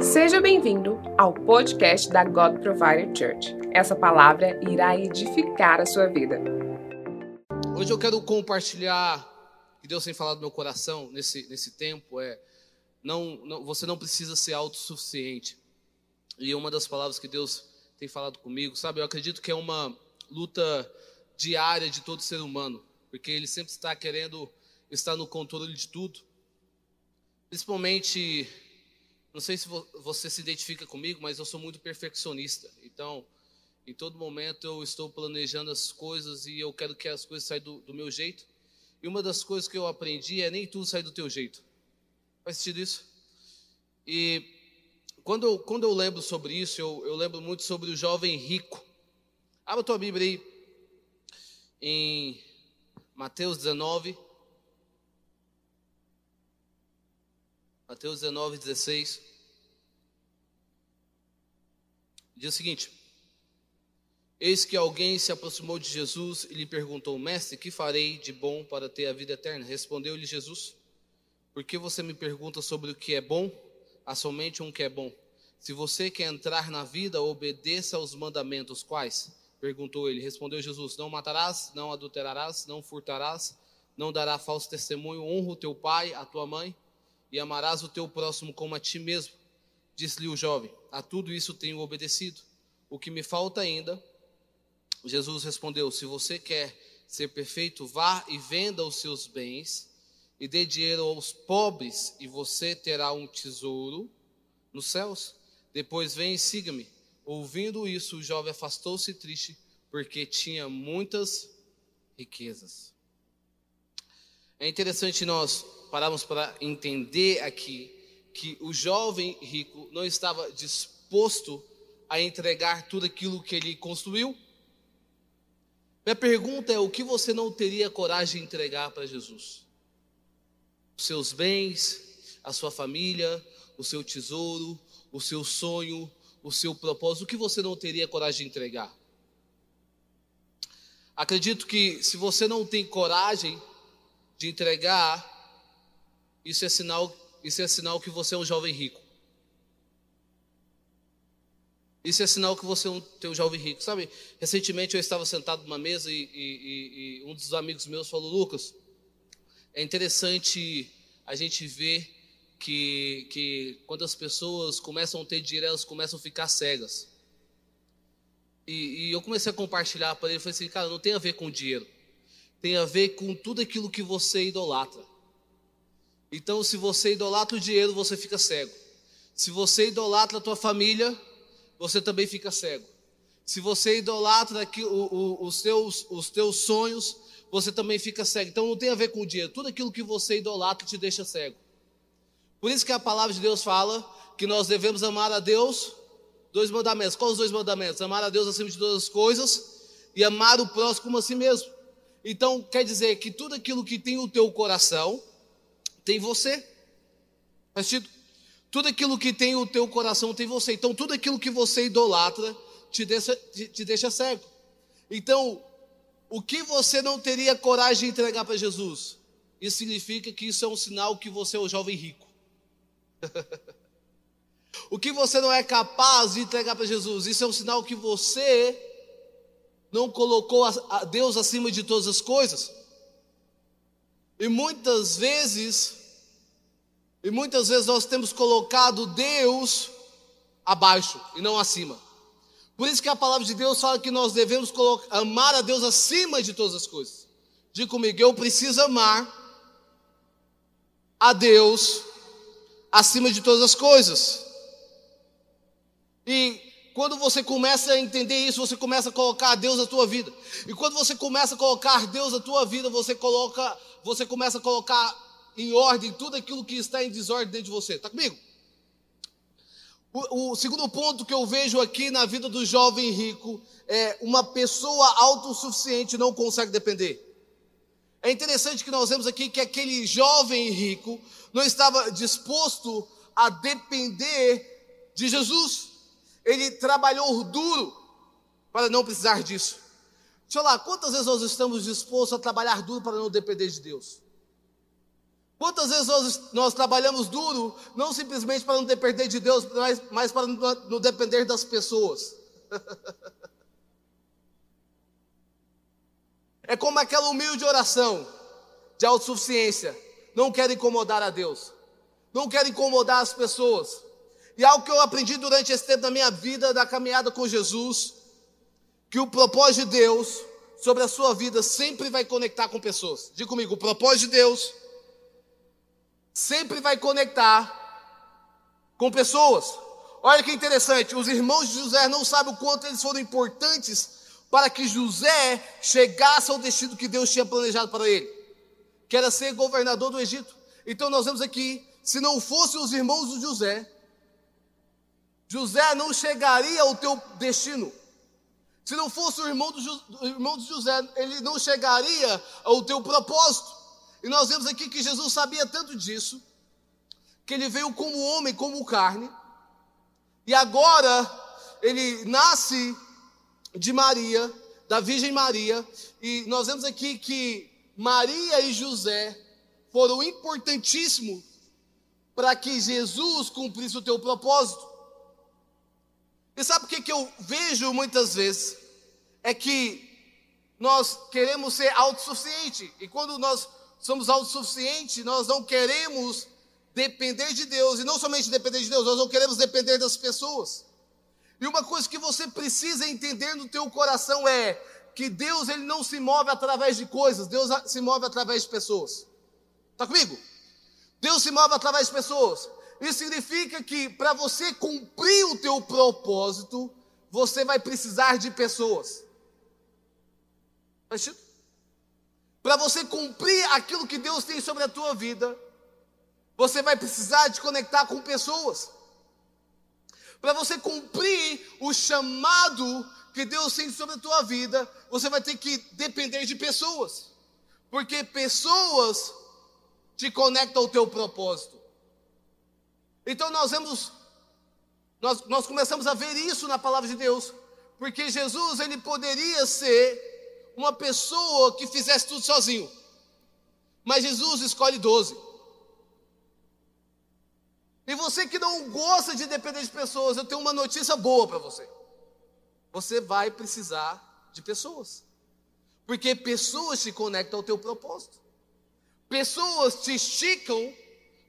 Seja bem-vindo ao podcast da God Provider Church. Essa palavra irá edificar a sua vida. Hoje eu quero compartilhar que Deus tem falado no meu coração nesse, nesse tempo é não, não, você não precisa ser autossuficiente. E uma das palavras que Deus tem falado comigo, sabe, eu acredito que é uma luta diária de todo ser humano, porque ele sempre está querendo estar no controle de tudo. Principalmente não sei se você se identifica comigo, mas eu sou muito perfeccionista. Então, em todo momento eu estou planejando as coisas e eu quero que as coisas saiam do, do meu jeito. E uma das coisas que eu aprendi é nem tudo sai do teu jeito. Faz sentido isso? E quando eu, quando eu lembro sobre isso, eu, eu lembro muito sobre o jovem rico. Abra tua Bíblia aí em Mateus 19. Mateus 19, 16. Diz o seguinte: Eis que alguém se aproximou de Jesus e lhe perguntou: Mestre, que farei de bom para ter a vida eterna? Respondeu-lhe Jesus: Por que você me pergunta sobre o que é bom? Há somente um que é bom. Se você quer entrar na vida, obedeça aos mandamentos. Quais? Perguntou ele. Respondeu Jesus: Não matarás, não adulterarás, não furtarás, não dará falso testemunho, honra o teu pai, a tua mãe e amarás o teu próximo como a ti mesmo. Disse-lhe o jovem: A tudo isso tenho obedecido. O que me falta ainda? Jesus respondeu: Se você quer ser perfeito, vá e venda os seus bens e dê dinheiro aos pobres, e você terá um tesouro nos céus. Depois vem e siga-me. Ouvindo isso, o jovem afastou-se triste, porque tinha muitas riquezas. É interessante nós pararmos para entender aqui que o jovem rico não estava disposto a entregar tudo aquilo que ele construiu. Minha pergunta é: o que você não teria coragem de entregar para Jesus? Os seus bens, a sua família, o seu tesouro, o seu sonho, o seu propósito, o que você não teria coragem de entregar? Acredito que se você não tem coragem de entregar, isso é sinal, isso é sinal que você é um jovem rico. Isso é sinal que você é um jovem rico. Sabe, recentemente eu estava sentado numa mesa e, e, e um dos amigos meus falou: Lucas, é interessante a gente ver que, que quando as pessoas começam a ter dinheiro, elas começam a ficar cegas. E, e eu comecei a compartilhar para ele, falei assim, cara, não tem a ver com dinheiro tem a ver com tudo aquilo que você idolatra. Então, se você idolatra o dinheiro, você fica cego. Se você idolatra a tua família, você também fica cego. Se você idolatra aqui, o, o, os, teus, os teus sonhos, você também fica cego. Então não tem a ver com o dinheiro. Tudo aquilo que você idolatra te deixa cego. Por isso que a palavra de Deus fala que nós devemos amar a Deus. Dois mandamentos. Quais os dois mandamentos? Amar a Deus acima de todas as coisas e amar o próximo como a si mesmo. Então, quer dizer que tudo aquilo que tem o teu coração, tem você. Faz sentido? Tudo aquilo que tem o teu coração tem você. Então, tudo aquilo que você idolatra te deixa, te, te deixa cego. Então, o que você não teria coragem de entregar para Jesus? Isso significa que isso é um sinal que você é um jovem rico. o que você não é capaz de entregar para Jesus? Isso é um sinal que você não colocou a Deus acima de todas as coisas. E muitas vezes, e muitas vezes nós temos colocado Deus abaixo e não acima. Por isso que a palavra de Deus fala que nós devemos colocar, amar a Deus acima de todas as coisas. Diga comigo, eu preciso amar a Deus acima de todas as coisas. E quando você começa a entender isso, você começa a colocar Deus na tua vida. E quando você começa a colocar Deus na tua vida, você coloca, você começa a colocar em ordem tudo aquilo que está em desordem dentro de você. Está comigo? O, o, segundo ponto que eu vejo aqui na vida do jovem rico é uma pessoa autossuficiente não consegue depender. É interessante que nós vemos aqui que aquele jovem rico não estava disposto a depender de Jesus. Ele trabalhou duro para não precisar disso. Deixa eu lá, quantas vezes nós estamos dispostos a trabalhar duro para não depender de Deus? Quantas vezes nós, nós trabalhamos duro, não simplesmente para não depender de Deus, mas, mas para não, não depender das pessoas? é como aquela humilde oração de autossuficiência. Não quero incomodar a Deus, não quero incomodar as pessoas. E algo que eu aprendi durante esse tempo da minha vida, da caminhada com Jesus, que o propósito de Deus sobre a sua vida sempre vai conectar com pessoas. Diga comigo, o propósito de Deus sempre vai conectar com pessoas. Olha que interessante, os irmãos de José não sabem o quanto eles foram importantes para que José chegasse ao destino que Deus tinha planejado para ele, que era ser governador do Egito. Então nós vemos aqui, se não fossem os irmãos de José, José não chegaria ao teu destino. Se não fosse o irmão, do, irmão de José, ele não chegaria ao teu propósito. E nós vemos aqui que Jesus sabia tanto disso, que ele veio como homem, como carne, e agora ele nasce de Maria, da Virgem Maria, e nós vemos aqui que Maria e José foram importantíssimos para que Jesus cumprisse o teu propósito. E sabe o que, que eu vejo muitas vezes? É que nós queremos ser autossuficientes. E quando nós somos autossuficientes, nós não queremos depender de Deus. E não somente depender de Deus, nós não queremos depender das pessoas. E uma coisa que você precisa entender no teu coração é que Deus ele não se move através de coisas, Deus se move através de pessoas. Está comigo? Deus se move através de pessoas. Isso significa que para você cumprir o teu propósito, você vai precisar de pessoas. Para você cumprir aquilo que Deus tem sobre a tua vida, você vai precisar de conectar com pessoas. Para você cumprir o chamado que Deus tem sobre a tua vida, você vai ter que depender de pessoas. Porque pessoas te conectam ao teu propósito. Então nós vemos, nós, nós começamos a ver isso na palavra de Deus, porque Jesus ele poderia ser uma pessoa que fizesse tudo sozinho, mas Jesus escolhe doze. E você que não gosta de depender de pessoas, eu tenho uma notícia boa para você. Você vai precisar de pessoas. Porque pessoas te conectam ao teu propósito. Pessoas te esticam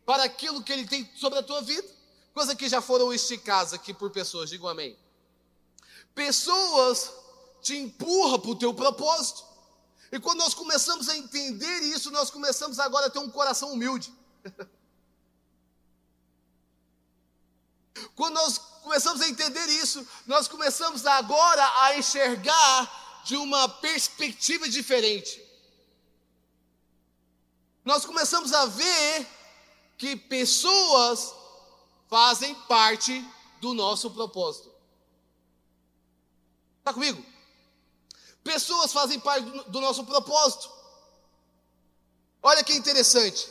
para aquilo que Ele tem sobre a tua vida. Coisa que já foram esticadas aqui por pessoas, digam amém. Pessoas te empurram para o teu propósito. E quando nós começamos a entender isso, nós começamos agora a ter um coração humilde. Quando nós começamos a entender isso, nós começamos agora a enxergar de uma perspectiva diferente. Nós começamos a ver que pessoas fazem parte do nosso propósito. Está comigo? Pessoas fazem parte do nosso propósito. Olha que interessante.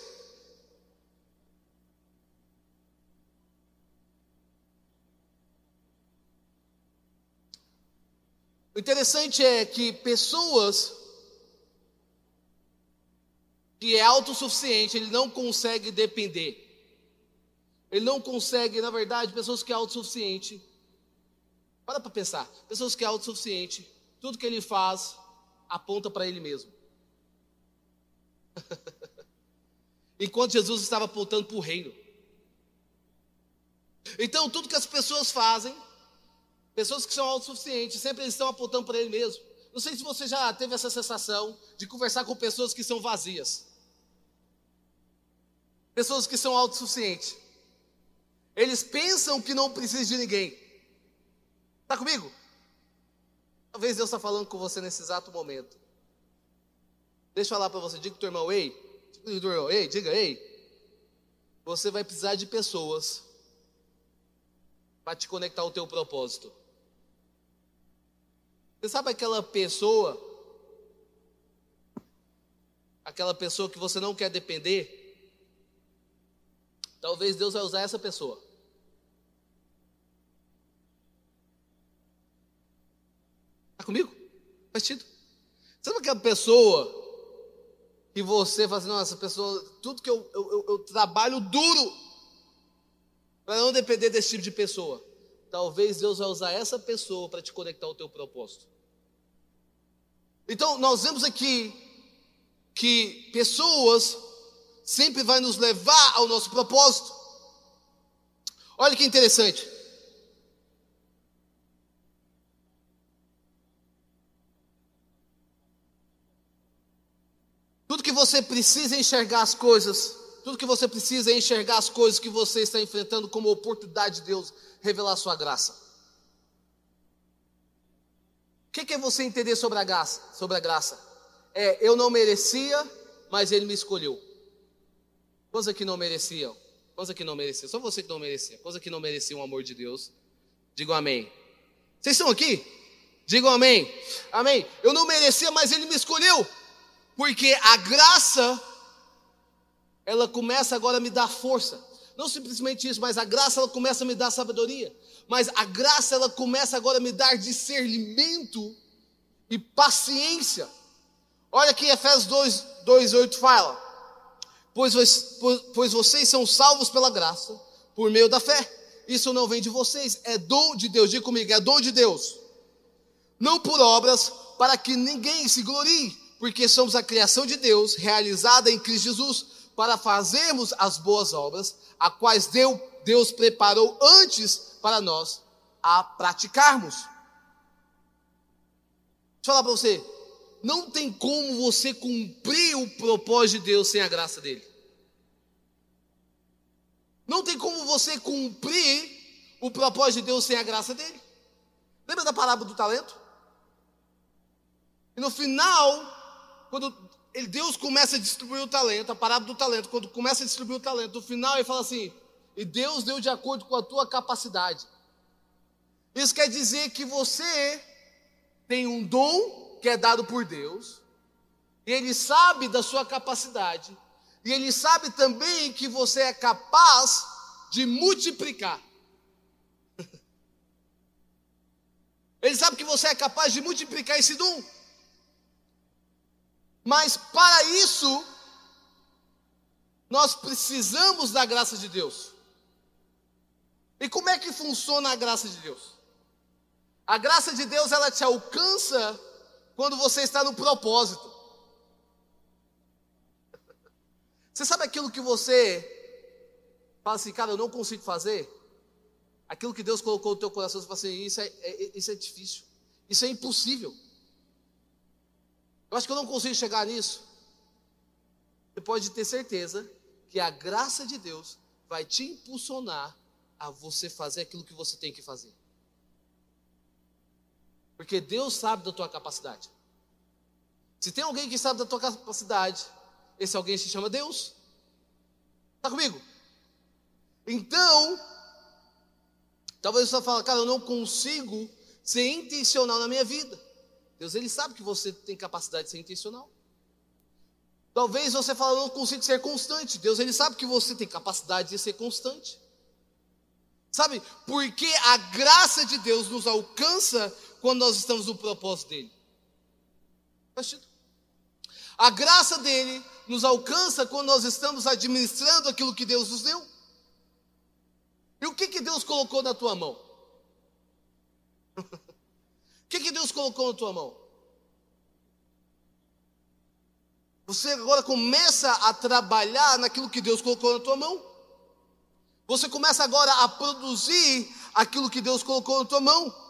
O interessante é que pessoas que é autossuficiente, ele não consegue depender. Ele não consegue, na verdade, pessoas que é autossuficiente. Para para pensar, pessoas que é autossuficiente, tudo que ele faz aponta para ele mesmo. Enquanto Jesus estava apontando para o reino. Então, tudo que as pessoas fazem, pessoas que são autossuficientes, sempre eles estão apontando para ele mesmo. Não sei se você já teve essa sensação de conversar com pessoas que são vazias. Pessoas que são autossuficientes. Eles pensam que não precisam de ninguém. Está comigo? Talvez Deus está falando com você nesse exato momento. Deixa eu falar para você, diga para o irmão, ei, diga teu irmão, ei, diga, ei. Você vai precisar de pessoas para te conectar ao teu propósito. Você sabe aquela pessoa, aquela pessoa que você não quer depender? Talvez Deus vai usar essa pessoa. Está comigo? Faz sentido? Sabe aquela pessoa que você fala assim, nossa, pessoa, tudo que eu, eu, eu, eu trabalho duro para não depender desse tipo de pessoa. Talvez Deus vai usar essa pessoa para te conectar ao teu propósito. Então, nós vemos aqui que pessoas sempre vai nos levar ao nosso propósito. Olha que interessante. Tudo que você precisa enxergar as coisas, tudo que você precisa é enxergar as coisas que você está enfrentando como oportunidade de Deus revelar sua graça. O que é você entender sobre a graça? Sobre a graça? É, eu não merecia, mas Ele me escolheu. Coisa que não mereciam. Coisa que não merecia. Só você que não merecia. Coisa que não merecia o amor de Deus. Digam amém. Vocês estão aqui? Digam amém. Amém. Eu não merecia, mas Ele me escolheu. Porque a graça, ela começa agora a me dar força. Não simplesmente isso, mas a graça ela começa a me dar sabedoria. Mas a graça ela começa agora a me dar discernimento e paciência. Olha aqui Efésios 2, 2 8 fala: pois, pois, pois vocês são salvos pela graça, por meio da fé. Isso não vem de vocês, é dom de Deus. Diga comigo, é dom de Deus. Não por obras, para que ninguém se glorie porque somos a criação de Deus, realizada em Cristo Jesus, para fazermos as boas obras, a quais Deus preparou antes para nós a praticarmos. Deixa eu falar para você, não tem como você cumprir o propósito de Deus sem a graça dele. Não tem como você cumprir o propósito de Deus sem a graça dele. Lembra da parábola do talento? E no final, quando Deus começa a distribuir o talento, a parábola do talento, quando começa a distribuir o talento, no final ele fala assim: e Deus deu de acordo com a tua capacidade. Isso quer dizer que você tem um dom que é dado por Deus, e Ele sabe da sua capacidade, e Ele sabe também que você é capaz de multiplicar. Ele sabe que você é capaz de multiplicar esse dom. Mas para isso, nós precisamos da graça de Deus. E como é que funciona a graça de Deus? A graça de Deus ela te alcança quando você está no propósito. Você sabe aquilo que você fala assim, cara, eu não consigo fazer? Aquilo que Deus colocou no teu coração, você fala assim, isso é, é, isso é difícil, isso é impossível. Eu acho que eu não consigo chegar nisso. Você pode ter certeza que a graça de Deus vai te impulsionar a você fazer aquilo que você tem que fazer. Porque Deus sabe da tua capacidade. Se tem alguém que sabe da tua capacidade, esse alguém se chama Deus. Está comigo? Então, talvez você fale, cara, eu não consigo ser intencional na minha vida. Deus ele sabe que você tem capacidade de ser intencional. Talvez você fale, eu não consigo ser constante. Deus ele sabe que você tem capacidade de ser constante. Sabe? Porque a graça de Deus nos alcança quando nós estamos no propósito dele. A graça dele nos alcança quando nós estamos administrando aquilo que Deus nos deu. E o que, que Deus colocou na tua mão? O que, que Deus colocou na tua mão? Você agora começa a trabalhar naquilo que Deus colocou na tua mão. Você começa agora a produzir aquilo que Deus colocou na tua mão.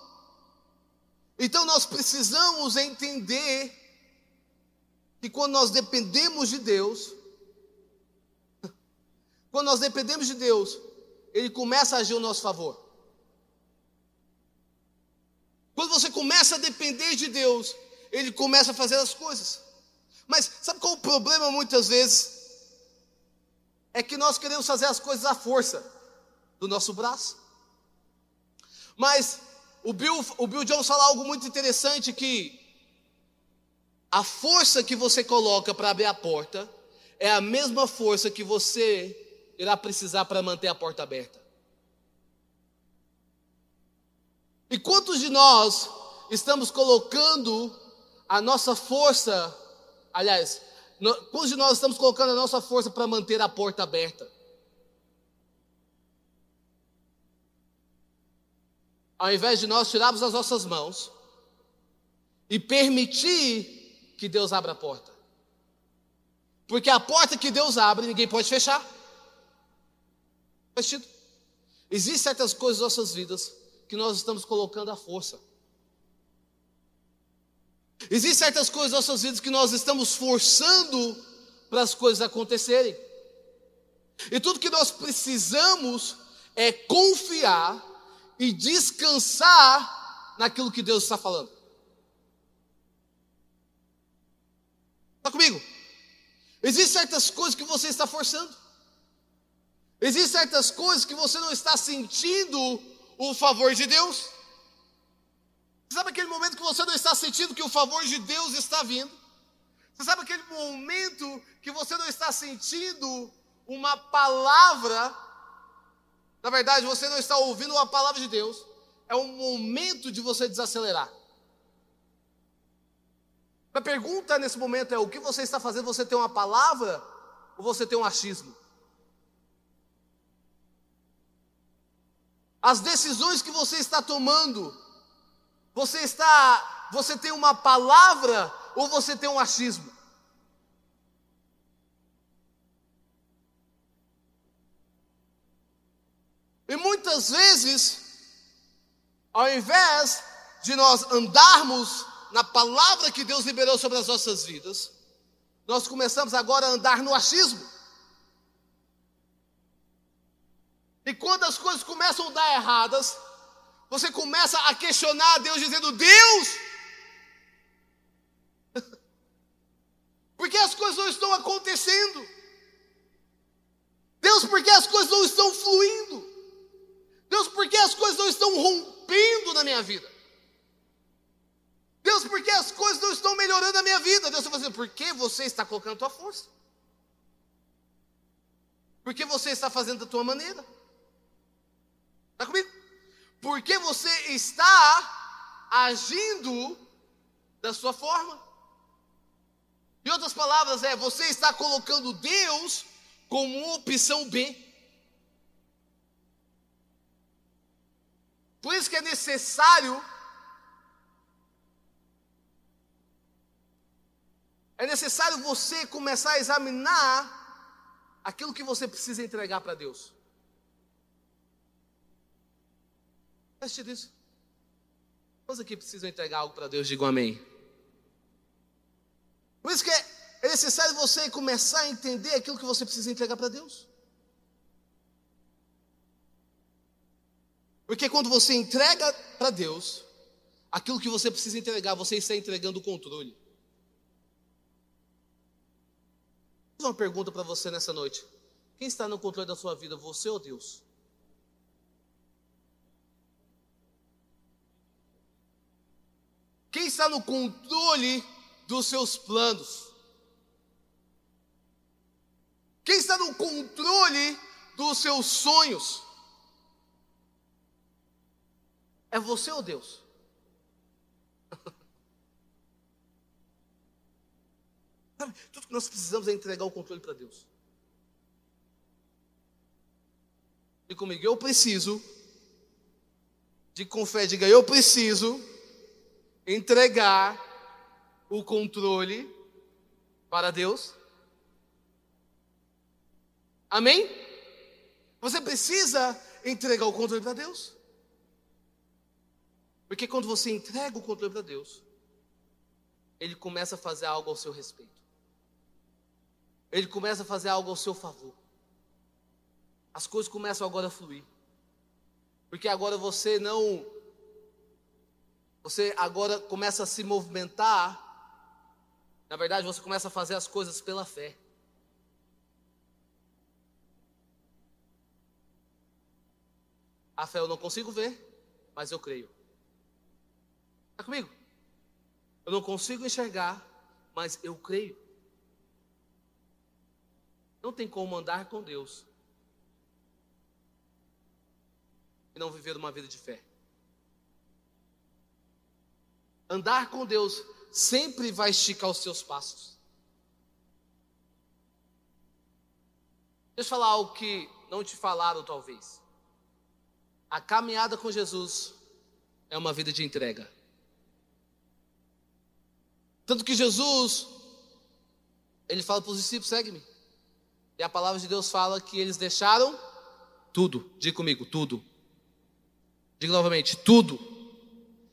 Então nós precisamos entender que quando nós dependemos de Deus, quando nós dependemos de Deus, Ele começa a agir ao nosso favor. Quando você começa a depender de Deus, Ele começa a fazer as coisas. Mas sabe qual o problema muitas vezes? É que nós queremos fazer as coisas à força do nosso braço. Mas o Bill, o Bill Jones fala algo muito interessante que a força que você coloca para abrir a porta é a mesma força que você irá precisar para manter a porta aberta. E quantos de nós estamos colocando a nossa força, aliás, Quantos de nós estamos colocando a nossa força para manter a porta aberta? Ao invés de nós tirarmos as nossas mãos e permitir que Deus abra a porta. Porque a porta que Deus abre, ninguém pode fechar. Faz sentido? Existem certas coisas em nossas vidas que nós estamos colocando à força. Existem certas coisas em nossas vidas que nós estamos forçando para as coisas acontecerem. E tudo que nós precisamos é confiar e descansar naquilo que Deus está falando. Está comigo? Existem certas coisas que você está forçando. Existem certas coisas que você não está sentindo o favor de Deus. Você sabe aquele momento que você não está sentindo que o favor de Deus está vindo? Você sabe aquele momento que você não está sentindo uma palavra? Na verdade, você não está ouvindo uma palavra de Deus. É o momento de você desacelerar. A pergunta nesse momento é: o que você está fazendo? Você tem uma palavra ou você tem um achismo? As decisões que você está tomando, você está, você tem uma palavra ou você tem um achismo? E muitas vezes, ao invés de nós andarmos na palavra que Deus liberou sobre as nossas vidas, nós começamos agora a andar no achismo. E quando as coisas começam a dar erradas, você começa a questionar Deus, dizendo: Deus, por que as coisas não estão acontecendo? Deus, por que as coisas não estão fluindo? Deus, por que as coisas não estão rompendo na minha vida? Deus, por que as coisas não estão melhorando na minha vida? Deus está fazendo, por que você está colocando a tua força? Por que você está fazendo da tua maneira? Está comigo? Porque você está agindo da sua forma. Em outras palavras, é você está colocando Deus como opção B. Por isso que é necessário é necessário você começar a examinar aquilo que você precisa entregar para Deus. Preste disso. Quantos aqui precisam entregar algo para Deus? Digam amém. Por isso que é necessário você começar a entender aquilo que você precisa entregar para Deus. Porque quando você entrega para Deus aquilo que você precisa entregar, você está entregando o controle. Vou uma pergunta para você nessa noite. Quem está no controle da sua vida, você ou Deus? Quem está no controle dos seus planos? Quem está no controle dos seus sonhos? É você ou Deus? Tudo que nós precisamos é entregar o controle para Deus. E comigo, eu preciso, de com fé, diga, eu preciso entregar o controle para Deus. Amém? Você precisa entregar o controle para Deus. Porque quando você entrega o controle para Deus, Ele começa a fazer algo ao seu respeito. Ele começa a fazer algo ao seu favor. As coisas começam agora a fluir. Porque agora você não você agora começa a se movimentar. Na verdade, você começa a fazer as coisas pela fé. A fé eu não consigo ver, mas eu creio. Está comigo? Eu não consigo enxergar, mas eu creio. Não tem como andar com Deus e não viver uma vida de fé. Andar com Deus sempre vai esticar os seus passos. Deixa eu falar algo que não te falaram, talvez. A caminhada com Jesus é uma vida de entrega. Tanto que Jesus, ele fala para os discípulos: segue-me. E a palavra de Deus fala que eles deixaram tudo. Diga comigo, tudo. Diga novamente, tudo.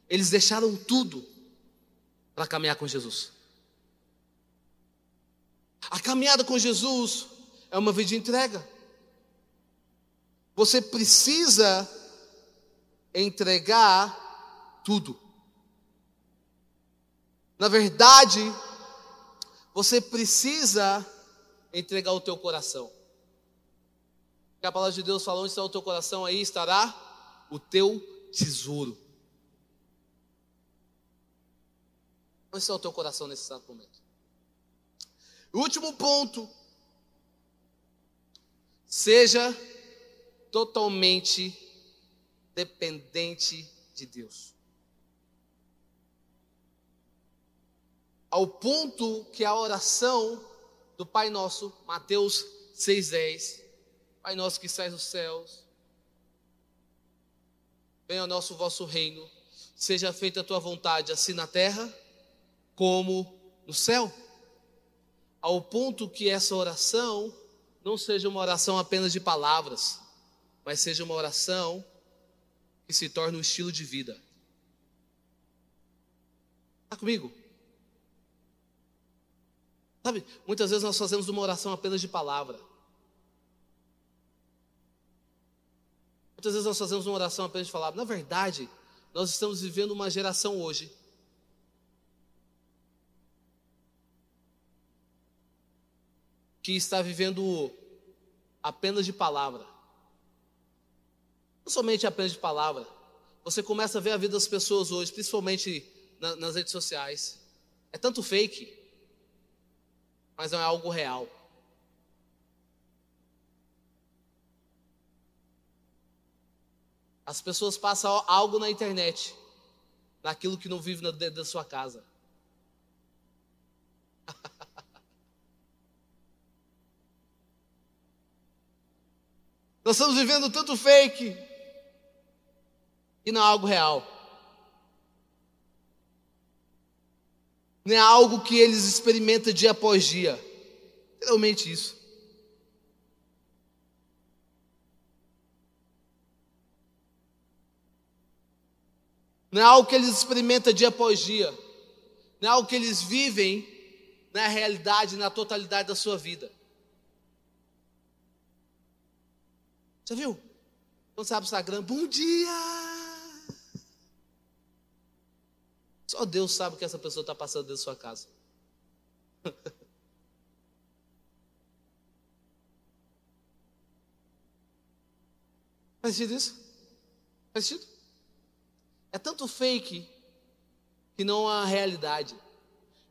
Eles deixaram tudo para caminhar com Jesus. A caminhada com Jesus é uma vida de entrega. Você precisa entregar tudo. Na verdade, você precisa entregar o teu coração. Porque a palavra de Deus fala: onde está o teu coração, aí estará o teu tesouro. Onde está o teu coração nesse exato momento? O último ponto. Seja totalmente dependente de Deus. Ao ponto que a oração do Pai Nosso, Mateus 6,10, Pai Nosso que sai dos céus, venha ao nosso vosso reino, seja feita a tua vontade, assim na terra como no céu. Ao ponto que essa oração não seja uma oração apenas de palavras, mas seja uma oração que se torne um estilo de vida. Está comigo? Sabe, muitas vezes nós fazemos uma oração apenas de palavra. Muitas vezes nós fazemos uma oração apenas de palavra. Na verdade, nós estamos vivendo uma geração hoje que está vivendo apenas de palavra. Não somente apenas de palavra. Você começa a ver a vida das pessoas hoje, principalmente na, nas redes sociais. É tanto fake, mas não é algo real. As pessoas passam algo na internet, naquilo que não vive dentro da sua casa. Nós estamos vivendo tanto fake e não é algo real. Não é algo que eles experimentam dia após dia. Realmente isso. Não é algo que eles experimentam dia após dia. Não é algo que eles vivem na realidade, na totalidade da sua vida. Você viu? Quando você abre o Instagram, bom dia! Só Deus sabe o que essa pessoa está passando dentro da sua casa. Faz sentido isso? Faz sentido? É tanto fake que não há realidade.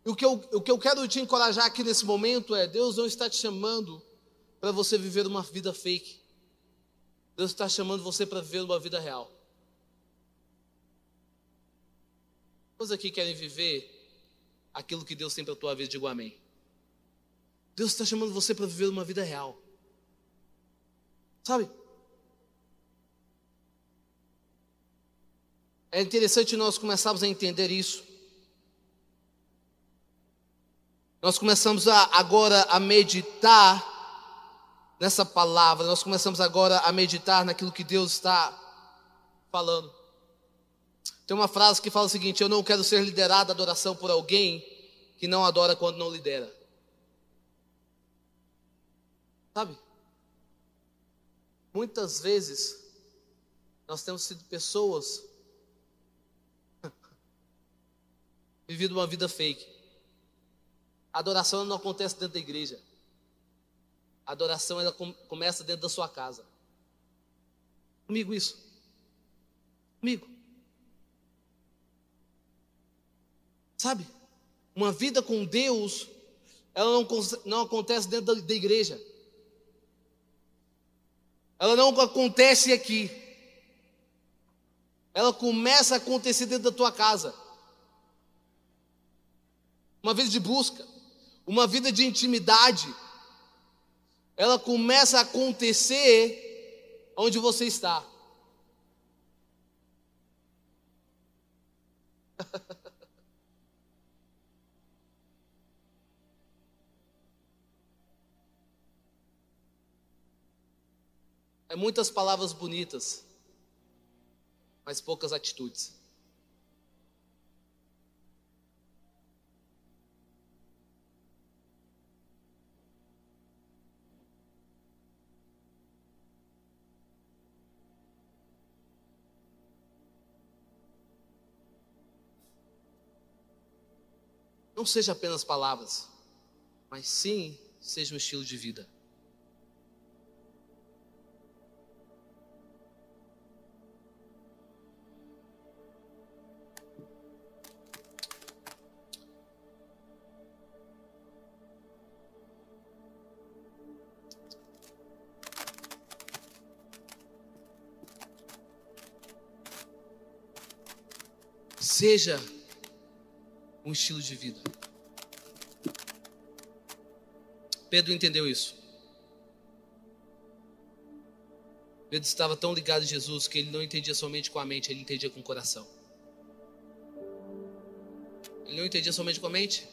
E o que, eu, o que eu quero te encorajar aqui nesse momento é: Deus não está te chamando para você viver uma vida fake. Deus está chamando você para viver uma vida real. Quantos aqui querem viver aquilo que Deus tem para a tua vida? Digo amém. Deus está chamando você para viver uma vida real. Sabe? É interessante nós começarmos a entender isso. Nós começamos a, agora a meditar nessa palavra, nós começamos agora a meditar naquilo que Deus está falando. Tem uma frase que fala o seguinte: Eu não quero ser liderado à adoração por alguém que não adora quando não lidera. Sabe? Muitas vezes nós temos sido pessoas vivido uma vida fake. A adoração não acontece dentro da igreja. A adoração ela começa dentro da sua casa. Comigo isso. Comigo. Sabe? Uma vida com Deus, ela não, não acontece dentro da, da igreja. Ela não acontece aqui. Ela começa a acontecer dentro da tua casa. Uma vida de busca, uma vida de intimidade. ela começa a acontecer onde você está. É muitas palavras bonitas, mas poucas atitudes. Não seja apenas palavras, mas sim seja um estilo de vida. Seja um estilo de vida. Pedro entendeu isso. Pedro estava tão ligado a Jesus que ele não entendia somente com a mente, ele entendia com o coração. Ele não entendia somente com a mente,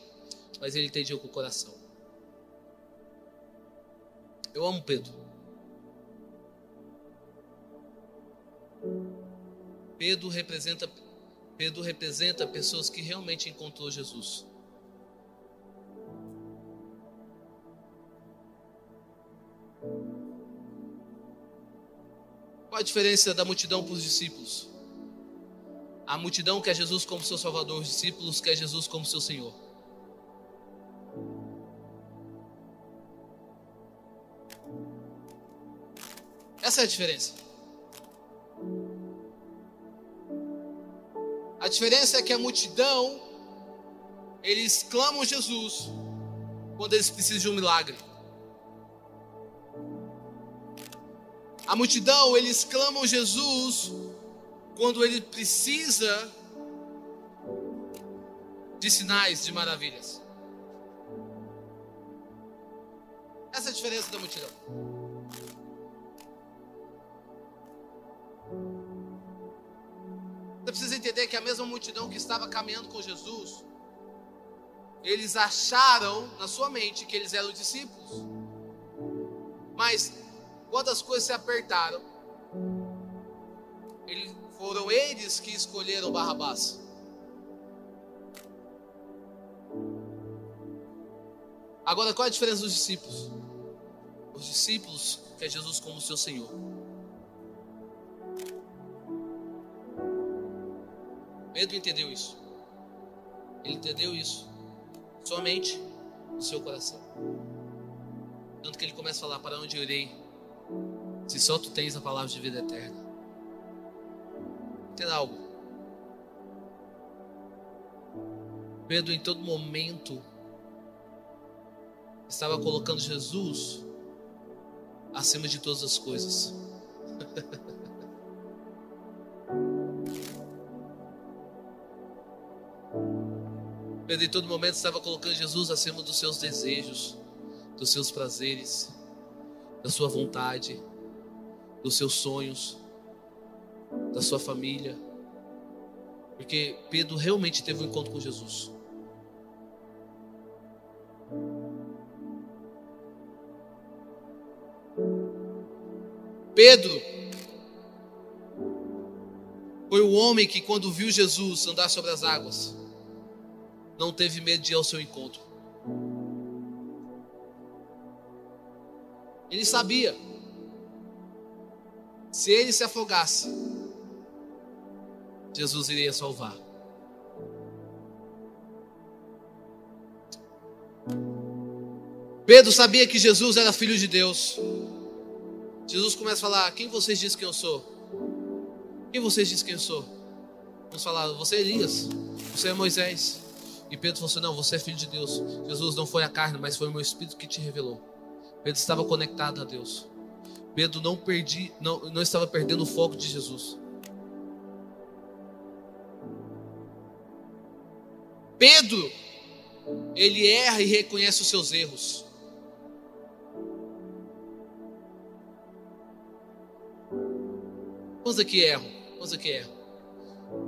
mas ele entendia com o coração. Eu amo Pedro. Pedro representa Pedro representa pessoas que realmente encontrou Jesus. Qual a diferença da multidão para os discípulos? A multidão quer Jesus como seu Salvador, os discípulos quer Jesus como seu Senhor. Essa é a diferença. A diferença é que a multidão, eles clamam Jesus quando eles precisam de um milagre. A multidão, eles clamam Jesus quando ele precisa de sinais, de maravilhas. Essa é a diferença da multidão. Entender que a mesma multidão que estava caminhando com Jesus, eles acharam na sua mente que eles eram discípulos. Mas quando as coisas se apertaram, foram eles que escolheram Barrabás. Agora, qual é a diferença dos discípulos? Os discípulos querem Jesus como seu Senhor. Pedro entendeu isso. Ele entendeu isso somente no seu coração. Tanto que ele começa a falar: Para onde eu irei? Se só tu tens a palavra de vida eterna. Ter algo. Pedro, em todo momento, estava colocando Jesus acima de todas as coisas. Pedro em todo momento estava colocando Jesus acima dos seus desejos, dos seus prazeres, da sua vontade, dos seus sonhos, da sua família. Porque Pedro realmente teve um encontro com Jesus. Pedro foi o homem que, quando viu Jesus andar sobre as águas, não teve medo de ir ao seu encontro. Ele sabia, se ele se afogasse, Jesus iria salvar. Pedro sabia que Jesus era filho de Deus. Jesus começa a falar: Quem vocês dizem que eu sou? Quem vocês dizem que eu sou? Vamos falar: Você é Elias, você é Moisés. E Pedro falou assim: Não, você é filho de Deus. Jesus não foi a carne, mas foi o meu espírito que te revelou. Pedro estava conectado a Deus. Pedro não, perdi, não, não estava perdendo o foco de Jesus. Pedro, ele erra e reconhece os seus erros. Quantos aqui erram? Quantos aqui erram?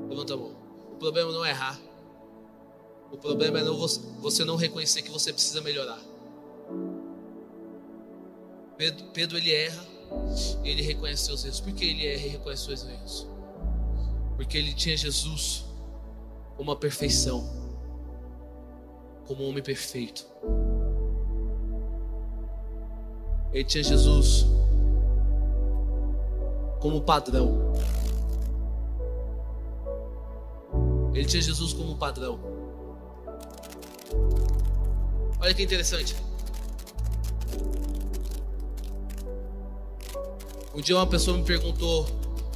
Levanta a mão. O problema não é errar. O problema é não, você não reconhecer que você precisa melhorar. Pedro, Pedro ele erra e ele reconhece seus erros. Por que ele erra e reconhece seus erros? Porque ele tinha Jesus como a perfeição, como um homem perfeito. Ele tinha Jesus como padrão. Ele tinha Jesus como padrão. Olha que interessante. Um dia uma pessoa me perguntou,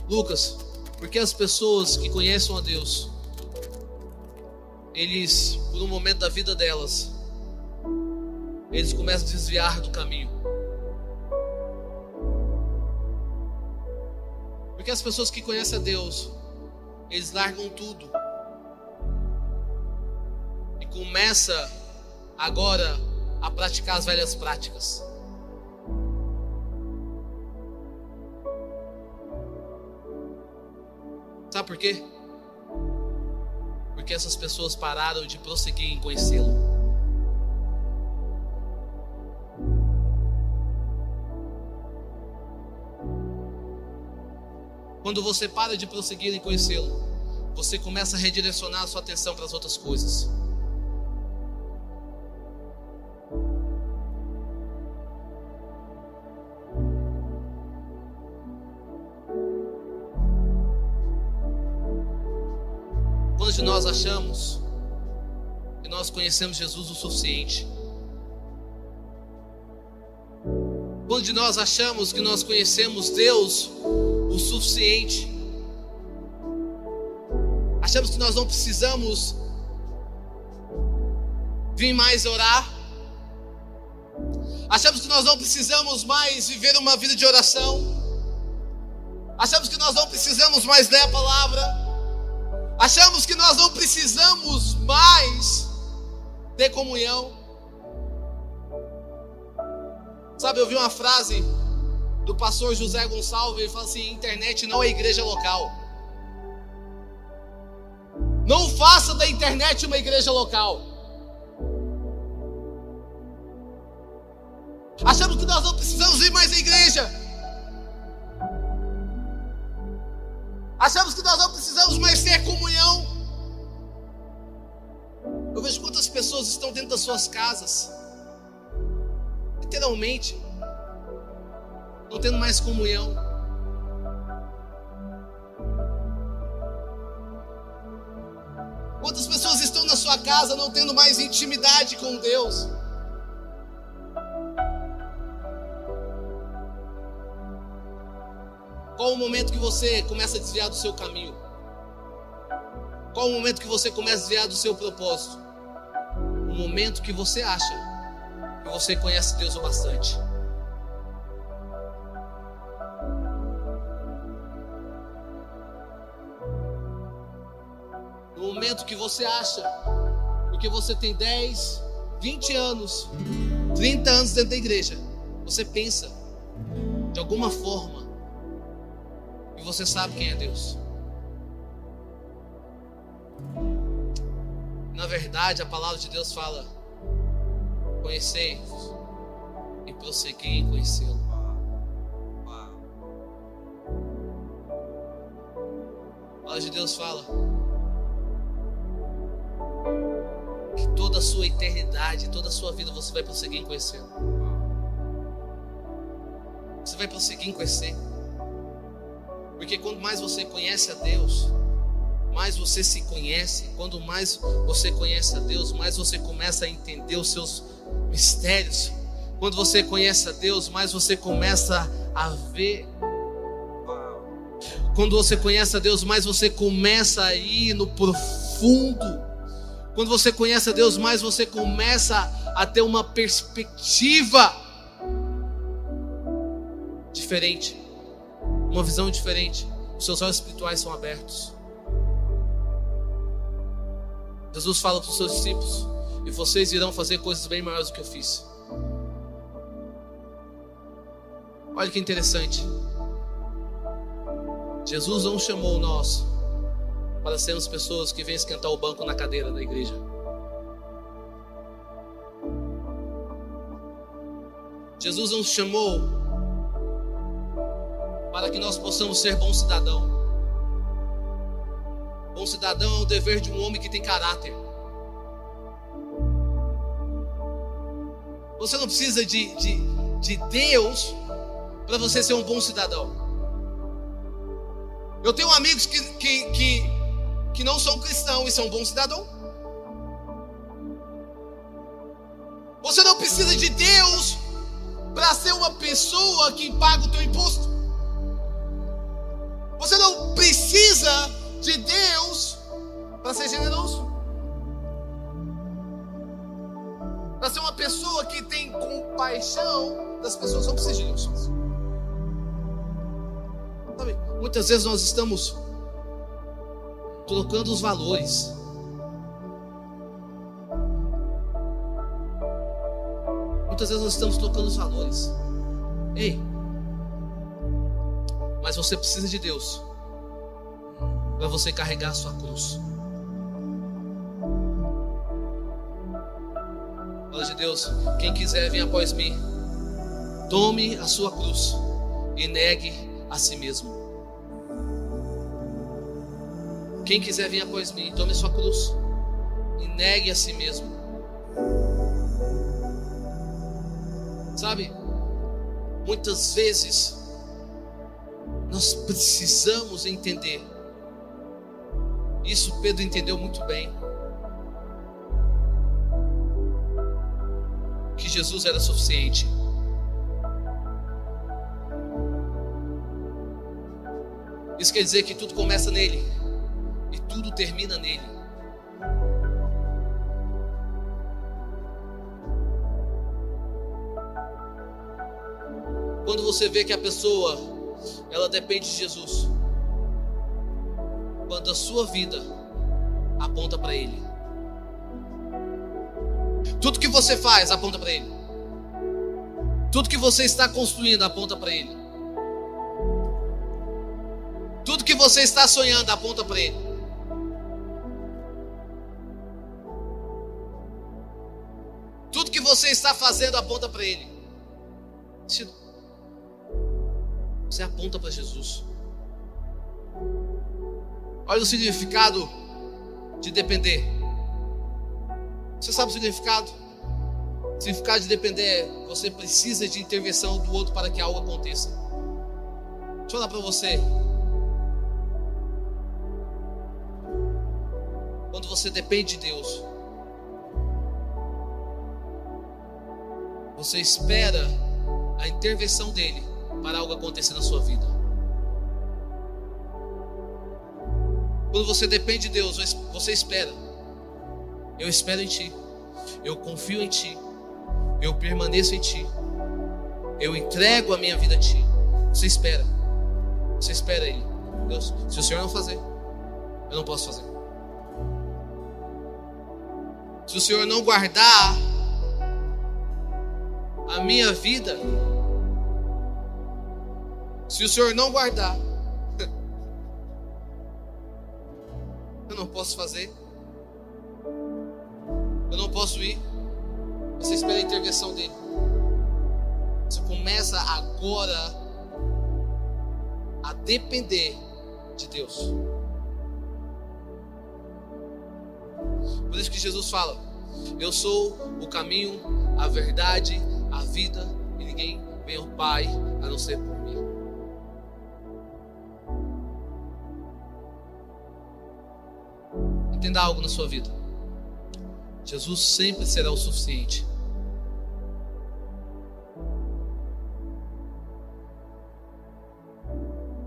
Lucas, por que as pessoas que conhecem a Deus, eles, por um momento da vida delas, eles começam a desviar do caminho? Porque as pessoas que conhecem a Deus, eles largam tudo começa agora a praticar as velhas práticas. Sabe por quê? Porque essas pessoas pararam de prosseguir em conhecê-lo. Quando você para de prosseguir em conhecê-lo, você começa a redirecionar a sua atenção para as outras coisas. Achamos que nós conhecemos Jesus o suficiente, quando nós achamos que nós conhecemos Deus o suficiente. Achamos que nós não precisamos vir mais orar. Achamos que nós não precisamos mais viver uma vida de oração. Achamos que nós não precisamos mais ler a palavra. Achamos que nós não precisamos mais ter comunhão. Sabe, eu vi uma frase do pastor José Gonçalves, ele fala assim: internet não é igreja local. Não faça da internet uma igreja local. Achamos que nós não precisamos ir mais à igreja. Achamos que nós não precisamos mais ter comunhão. Eu vejo quantas pessoas estão dentro das suas casas, literalmente, não tendo mais comunhão. Quantas pessoas estão na sua casa não tendo mais intimidade com Deus? Qual o momento que você começa a desviar do seu caminho? Qual o momento que você começa a desviar do seu propósito? O momento que você acha que você conhece Deus o bastante. momento que você acha, porque você tem 10, 20 anos, 30 anos dentro da igreja, você pensa de alguma forma e você sabe quem é Deus. Na verdade, a palavra de Deus fala: conhecei e prossegui em conhecê-lo. A palavra de Deus fala que toda a sua eternidade, toda a sua vida você vai prosseguir em conhecê-lo. Você vai prosseguir em conhecer. Porque quanto mais você conhece a Deus, mais você se conhece. Quando mais você conhece a Deus, mais você começa a entender os seus mistérios. Quando você conhece a Deus, mais você começa a ver. Quando você conhece a Deus, mais você começa a ir no profundo quando você conhece a Deus mais, você começa a ter uma perspectiva diferente, uma visão diferente. Os seus olhos espirituais são abertos. Jesus fala para os seus discípulos: e vocês irão fazer coisas bem maiores do que eu fiz. Olha que interessante. Jesus não chamou nós para sermos pessoas que vêm esquentar o banco na cadeira da igreja. Jesus nos chamou para que nós possamos ser bom cidadão. Bom cidadão é o dever de um homem que tem caráter. Você não precisa de, de, de Deus para você ser um bom cidadão. Eu tenho amigos que, que, que, que não são cristãos e são bons cidadãos. Você não precisa de Deus para ser uma pessoa que paga o teu imposto. Você não precisa de Deus para ser generoso. Para ser uma pessoa que tem compaixão das pessoas, não precisa de Deus. Sabe, muitas vezes nós estamos trocando os valores. Muitas vezes nós estamos trocando os valores. Ei, mas você precisa de Deus para você carregar a sua cruz. Fala de Deus, quem quiser vir após mim, tome a sua cruz e negue a si mesmo. Quem quiser vir após mim, tome a sua cruz e negue a si mesmo. Sabe, muitas vezes nós precisamos entender. Isso Pedro entendeu muito bem. Que Jesus era suficiente. Isso quer dizer que tudo começa nele e tudo termina nele. Quando você vê que a pessoa ela depende de Jesus. Quando a sua vida aponta para ele. Tudo que você faz aponta para ele. Tudo que você está construindo aponta para ele. Tudo que você está sonhando aponta para ele. Tudo que você está fazendo aponta para ele. Você aponta para Jesus. Olha o significado de depender. Você sabe o significado? O significado de depender é você precisa de intervenção do outro para que algo aconteça. Deixa eu falar para você. Quando você depende de Deus, você espera a intervenção dele para algo acontecer na sua vida. Quando você depende de Deus, você espera. Eu espero em Ti. Eu confio em Ti. Eu permaneço em Ti. Eu entrego a minha vida a Ti. Você espera. Você espera Ele. Deus, se o Senhor não fazer, eu não posso fazer. Se o Senhor não guardar a minha vida, se o Senhor não guardar, eu não posso fazer. Eu não posso ir. Você espera a intervenção dele. Você começa agora a depender de Deus. Por isso que Jesus fala: Eu sou o caminho, a verdade, a vida, e ninguém vem ao Pai a não ser por Entenda algo na sua vida. Jesus sempre será o suficiente.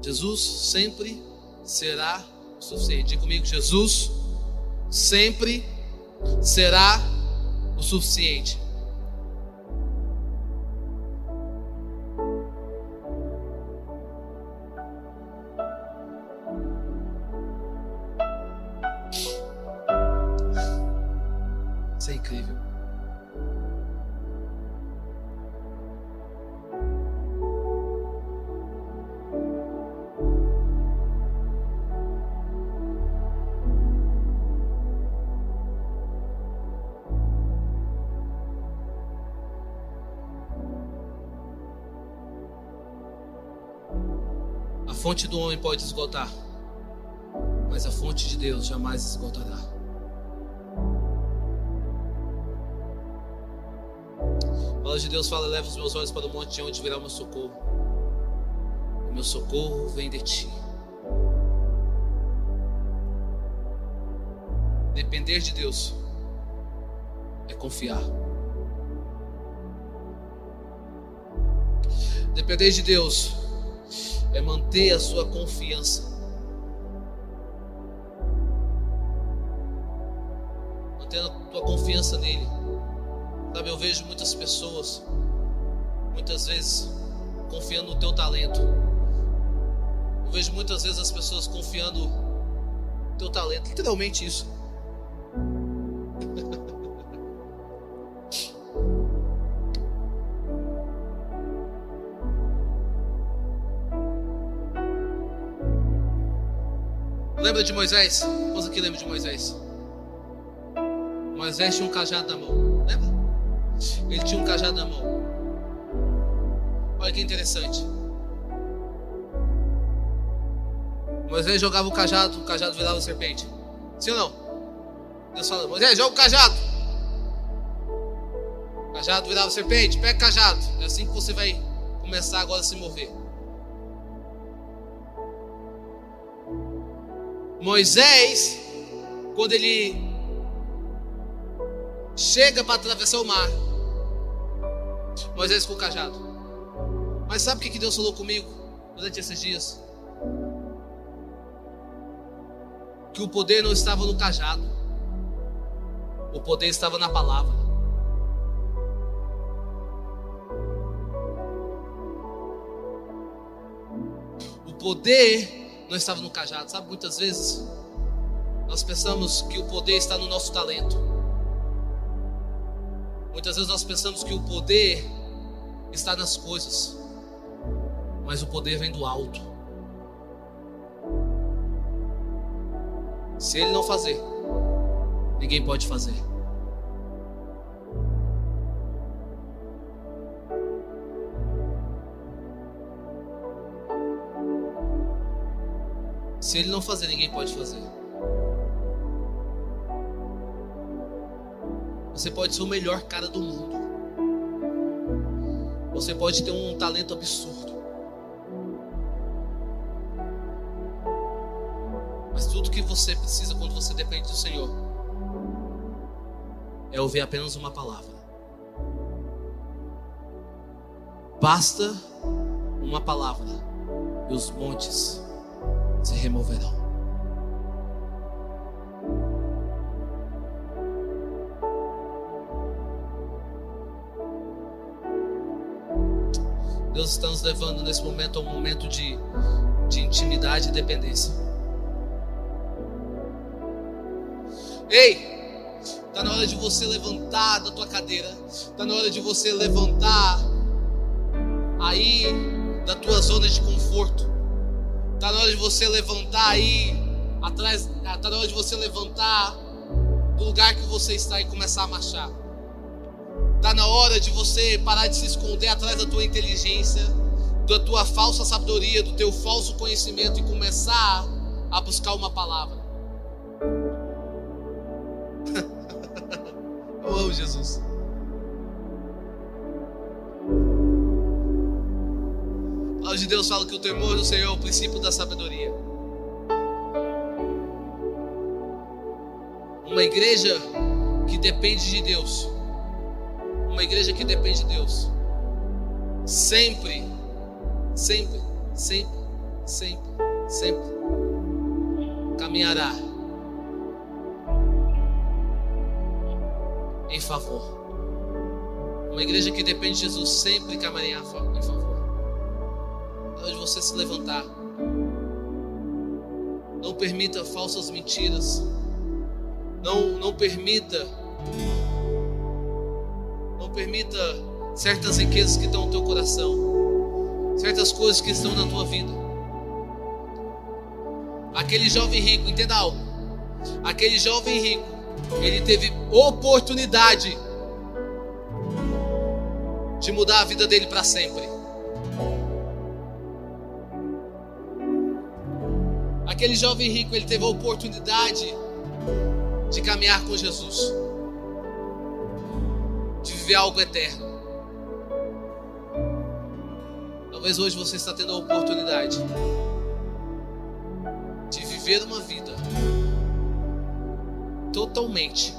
Jesus sempre será o suficiente. Diga comigo, Jesus sempre será o suficiente. Pode esgotar, mas a fonte de Deus jamais esgotará. A palavra de Deus fala: leva os meus olhos para o monte de onde virá o meu socorro. O meu socorro vem de ti. Depender de Deus é confiar. Depender de Deus é manter a sua confiança. Mantendo a tua confiança nele. Sabe, eu vejo muitas pessoas, muitas vezes, confiando no teu talento. Eu vejo muitas vezes as pessoas confiando no teu talento, literalmente isso. Lembra de Moisés? Quantos aqui lembra de Moisés? Moisés tinha um cajado na mão. Lembra? Ele tinha um cajado na mão. Olha que interessante. Moisés jogava o cajado, o cajado virava serpente. Sim ou não? Deus fala, Moisés, joga o cajado. O cajado virava serpente, pega o cajado. É assim que você vai começar agora a se mover. Moisés, quando ele chega para atravessar o mar, Moisés o cajado. Mas sabe o que Deus falou comigo durante esses dias? Que o poder não estava no cajado, o poder estava na palavra. O poder não estava no cajado. Sabe, muitas vezes nós pensamos que o poder está no nosso talento. Muitas vezes nós pensamos que o poder está nas coisas, mas o poder vem do alto. Se ele não fazer, ninguém pode fazer. Se ele não fazer, ninguém pode fazer. Você pode ser o melhor cara do mundo. Você pode ter um talento absurdo. Mas tudo que você precisa quando você depende do Senhor é ouvir apenas uma palavra. Basta uma palavra e os montes se removerão. Deus está nos levando nesse momento a um momento de, de intimidade e dependência. Ei, está na hora de você levantar da tua cadeira, está na hora de você levantar aí da tua zona de conforto. Está na hora de você levantar aí, atrás, está na hora de você levantar do lugar que você está e começar a marchar. Está na hora de você parar de se esconder atrás da tua inteligência, da tua falsa sabedoria, do teu falso conhecimento e começar a buscar uma palavra. Eu amo Jesus. Palavra de Deus fala que o temor do Senhor é o princípio da sabedoria. Uma igreja que depende de Deus, uma igreja que depende de Deus, sempre, sempre, sempre, sempre, sempre caminhará em favor. Uma igreja que depende de Jesus sempre caminhará em favor de você se levantar. Não permita falsas mentiras. Não, não permita. Não permita certas riquezas que estão no teu coração. Certas coisas que estão na tua vida. Aquele jovem rico, entenda algo. Aquele jovem rico, ele teve oportunidade de mudar a vida dele para sempre. Aquele jovem rico, ele teve a oportunidade de caminhar com Jesus, de viver algo eterno. Talvez hoje você está tendo a oportunidade de viver uma vida totalmente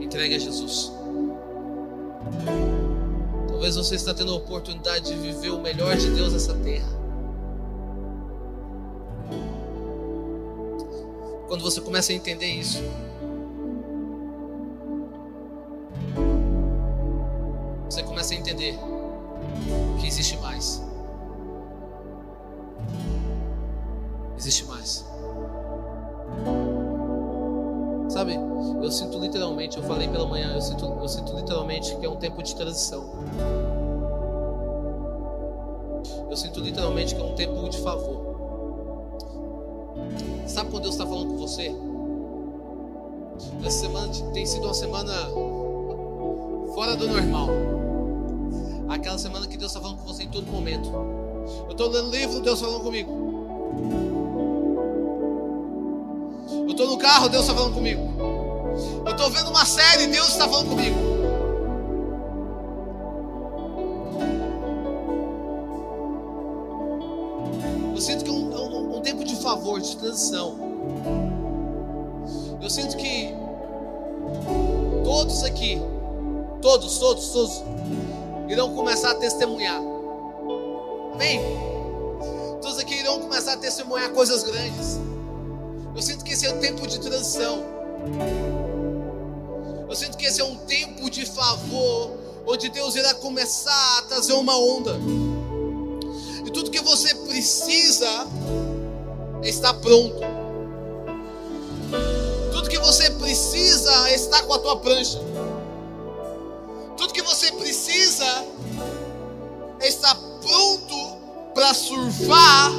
entregue a Jesus. Talvez você está tendo a oportunidade de viver o melhor de Deus nessa terra. Quando você começa a entender isso, você começa a entender eu sinto literalmente, eu falei pela manhã, eu sinto, eu sinto literalmente que é um tempo de transição. Eu sinto literalmente que é um tempo de favor. Sabe quando Deus está falando com você? Essa semana tem sido uma semana fora do normal. Aquela semana que Deus está falando com você em todo momento. Eu estou lendo livro, Deus falando comigo. Eu estou no carro, Deus está falando comigo. Eu estou vendo uma série, Deus está falando comigo. Eu sinto que é um, um, um tempo de favor, de transição. Eu sinto que todos aqui, todos, todos, todos, irão começar a testemunhar. Amém? Todos aqui irão começar a testemunhar coisas grandes. Eu sinto que esse é um tempo de transição. É um tempo de favor, onde Deus irá começar a trazer uma onda. E tudo que você precisa é estar pronto. Tudo que você precisa é estar com a tua prancha. Tudo que você precisa é estar pronto para surfar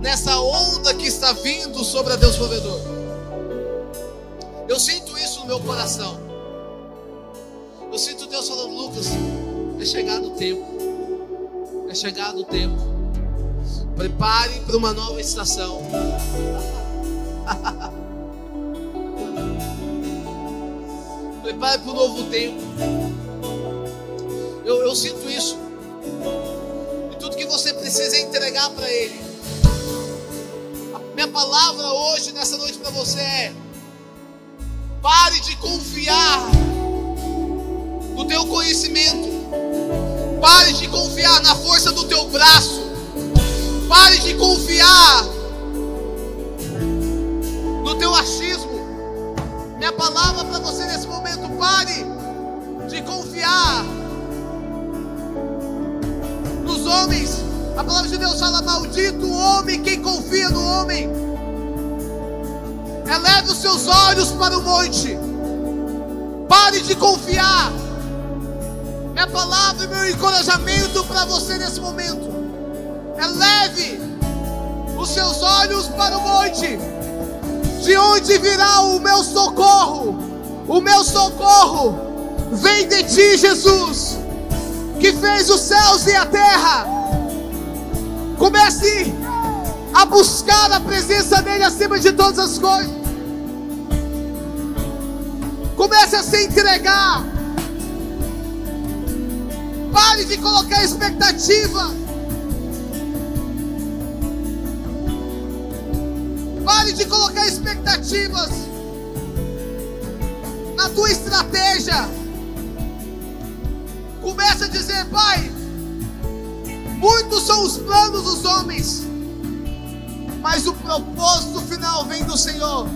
nessa onda que está vindo sobre a Deus provedor. Eu sinto isso no meu coração. Eu sinto Deus falando, Lucas, é chegado o tempo. É chegado o tempo. Prepare para uma nova estação. Prepare para um novo tempo. Eu, eu sinto isso. E tudo que você precisa é entregar para Ele. A minha palavra hoje, nessa noite, para você é: pare de confiar no teu conhecimento. Pare de confiar na força do teu braço. Pare de confiar no teu achismo. Minha palavra para você nesse momento: pare de confiar nos homens. A palavra de Deus fala: Maldito o homem quem confia no homem. Eleve os seus olhos para o monte. Pare de confiar. Minha palavra e meu encorajamento para você nesse momento. Eleve os seus olhos para o monte. De onde virá o meu socorro? O meu socorro vem de ti, Jesus, que fez os céus e a terra. Comece a buscar a presença dele acima de todas as coisas. Comece a se entregar. Pare de colocar expectativa. Pare de colocar expectativas na tua estratégia. Comece a dizer, Pai, muitos são os planos dos homens, mas o propósito final vem do Senhor.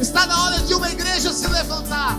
Está na hora de uma igreja se levantar.